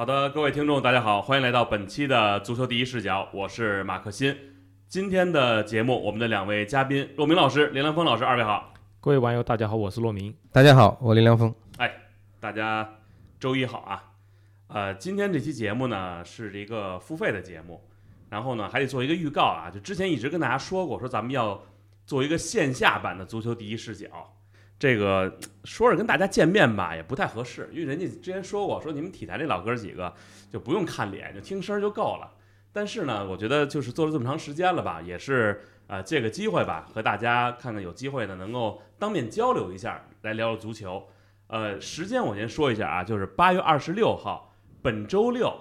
好的，各位听众，大家好，欢迎来到本期的足球第一视角，我是马克新。今天的节目，我们的两位嘉宾骆明老师、林良锋老师，二位好。各位网友，大家好，我是骆明。大家好，我林良锋。大家周一好啊。呃，今天这期节目呢是一个付费的节目，然后呢还得做一个预告啊，就之前一直跟大家说过，说咱们要做一个线下版的足球第一视角。这个说着跟大家见面吧，也不太合适，因为人家之前说过，说你们体坛这老哥几个就不用看脸，就听声儿就够了。但是呢，我觉得就是做了这么长时间了吧，也是呃借个机会吧，和大家看看有机会呢能够当面交流一下，来聊聊足球。呃，时间我先说一下啊，就是八月二十六号，本周六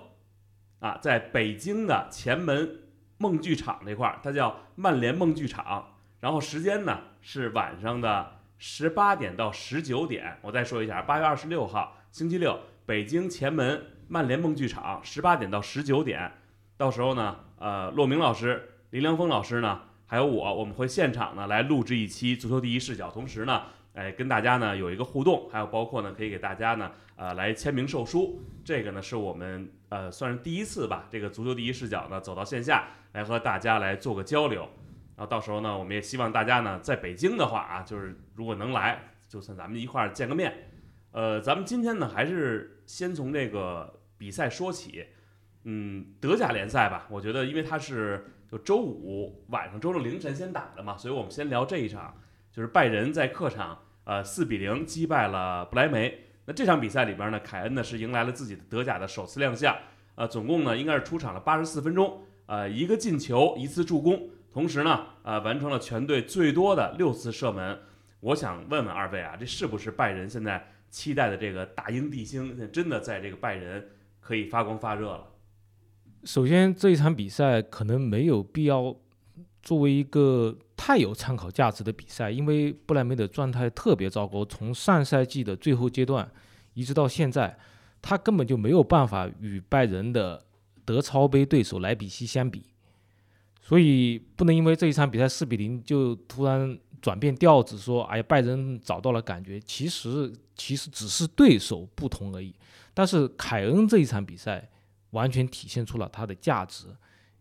啊，在北京的前门梦剧场这块儿，它叫曼联梦剧场，然后时间呢是晚上的十八点到十九点。我再说一下，八月二十六号星期六，北京前门曼联梦剧场，十八点到十九点。到时候呢，呃，骆明老师、林良锋老师呢，还有我，我们会现场呢来录制一期足球第一视角，同时呢，哎，跟大家呢有一个互动，还有包括呢可以给大家呢呃来签名售书。这个呢是我们呃算是第一次吧，这个足球第一视角呢走到线下来和大家来做个交流。然后到时候呢，我们也希望大家呢在北京的话啊，就是如果能来，就算咱们一块儿见个面。呃，咱们今天呢还是先从这个比赛说起。嗯，德甲联赛吧，我觉得因为它是就周五晚上、周六凌晨先打的嘛，所以我们先聊这一场，就是拜仁在客场呃四比零击败了不莱梅。那这场比赛里边呢，凯恩呢是迎来了自己的德甲的首次亮相，呃，总共呢应该是出场了八十四分钟，呃，一个进球，一次助攻，同时呢，呃，完成了全队最多的六次射门。我想问问二位啊，这是不是拜仁现在期待的这个大英帝星，真的在这个拜仁可以发光发热了？首先，这一场比赛可能没有必要作为一个太有参考价值的比赛，因为布莱梅的状态特别糟糕，从上赛季的最后阶段一直到现在，他根本就没有办法与拜仁的德超杯对手莱比锡相比，所以不能因为这一场比赛四比零就突然转变调子，说哎呀拜仁找到了感觉，其实其实只是对手不同而已。但是凯恩这一场比赛。完全体现出了他的价值。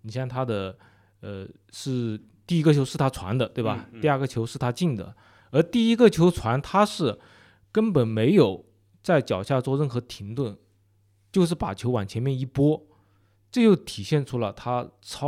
你像他的，呃，是第一个球是他传的，对吧？第二个球是他进的，而第一个球传他是根本没有在脚下做任何停顿，就是把球往前面一拨，这就体现出了他超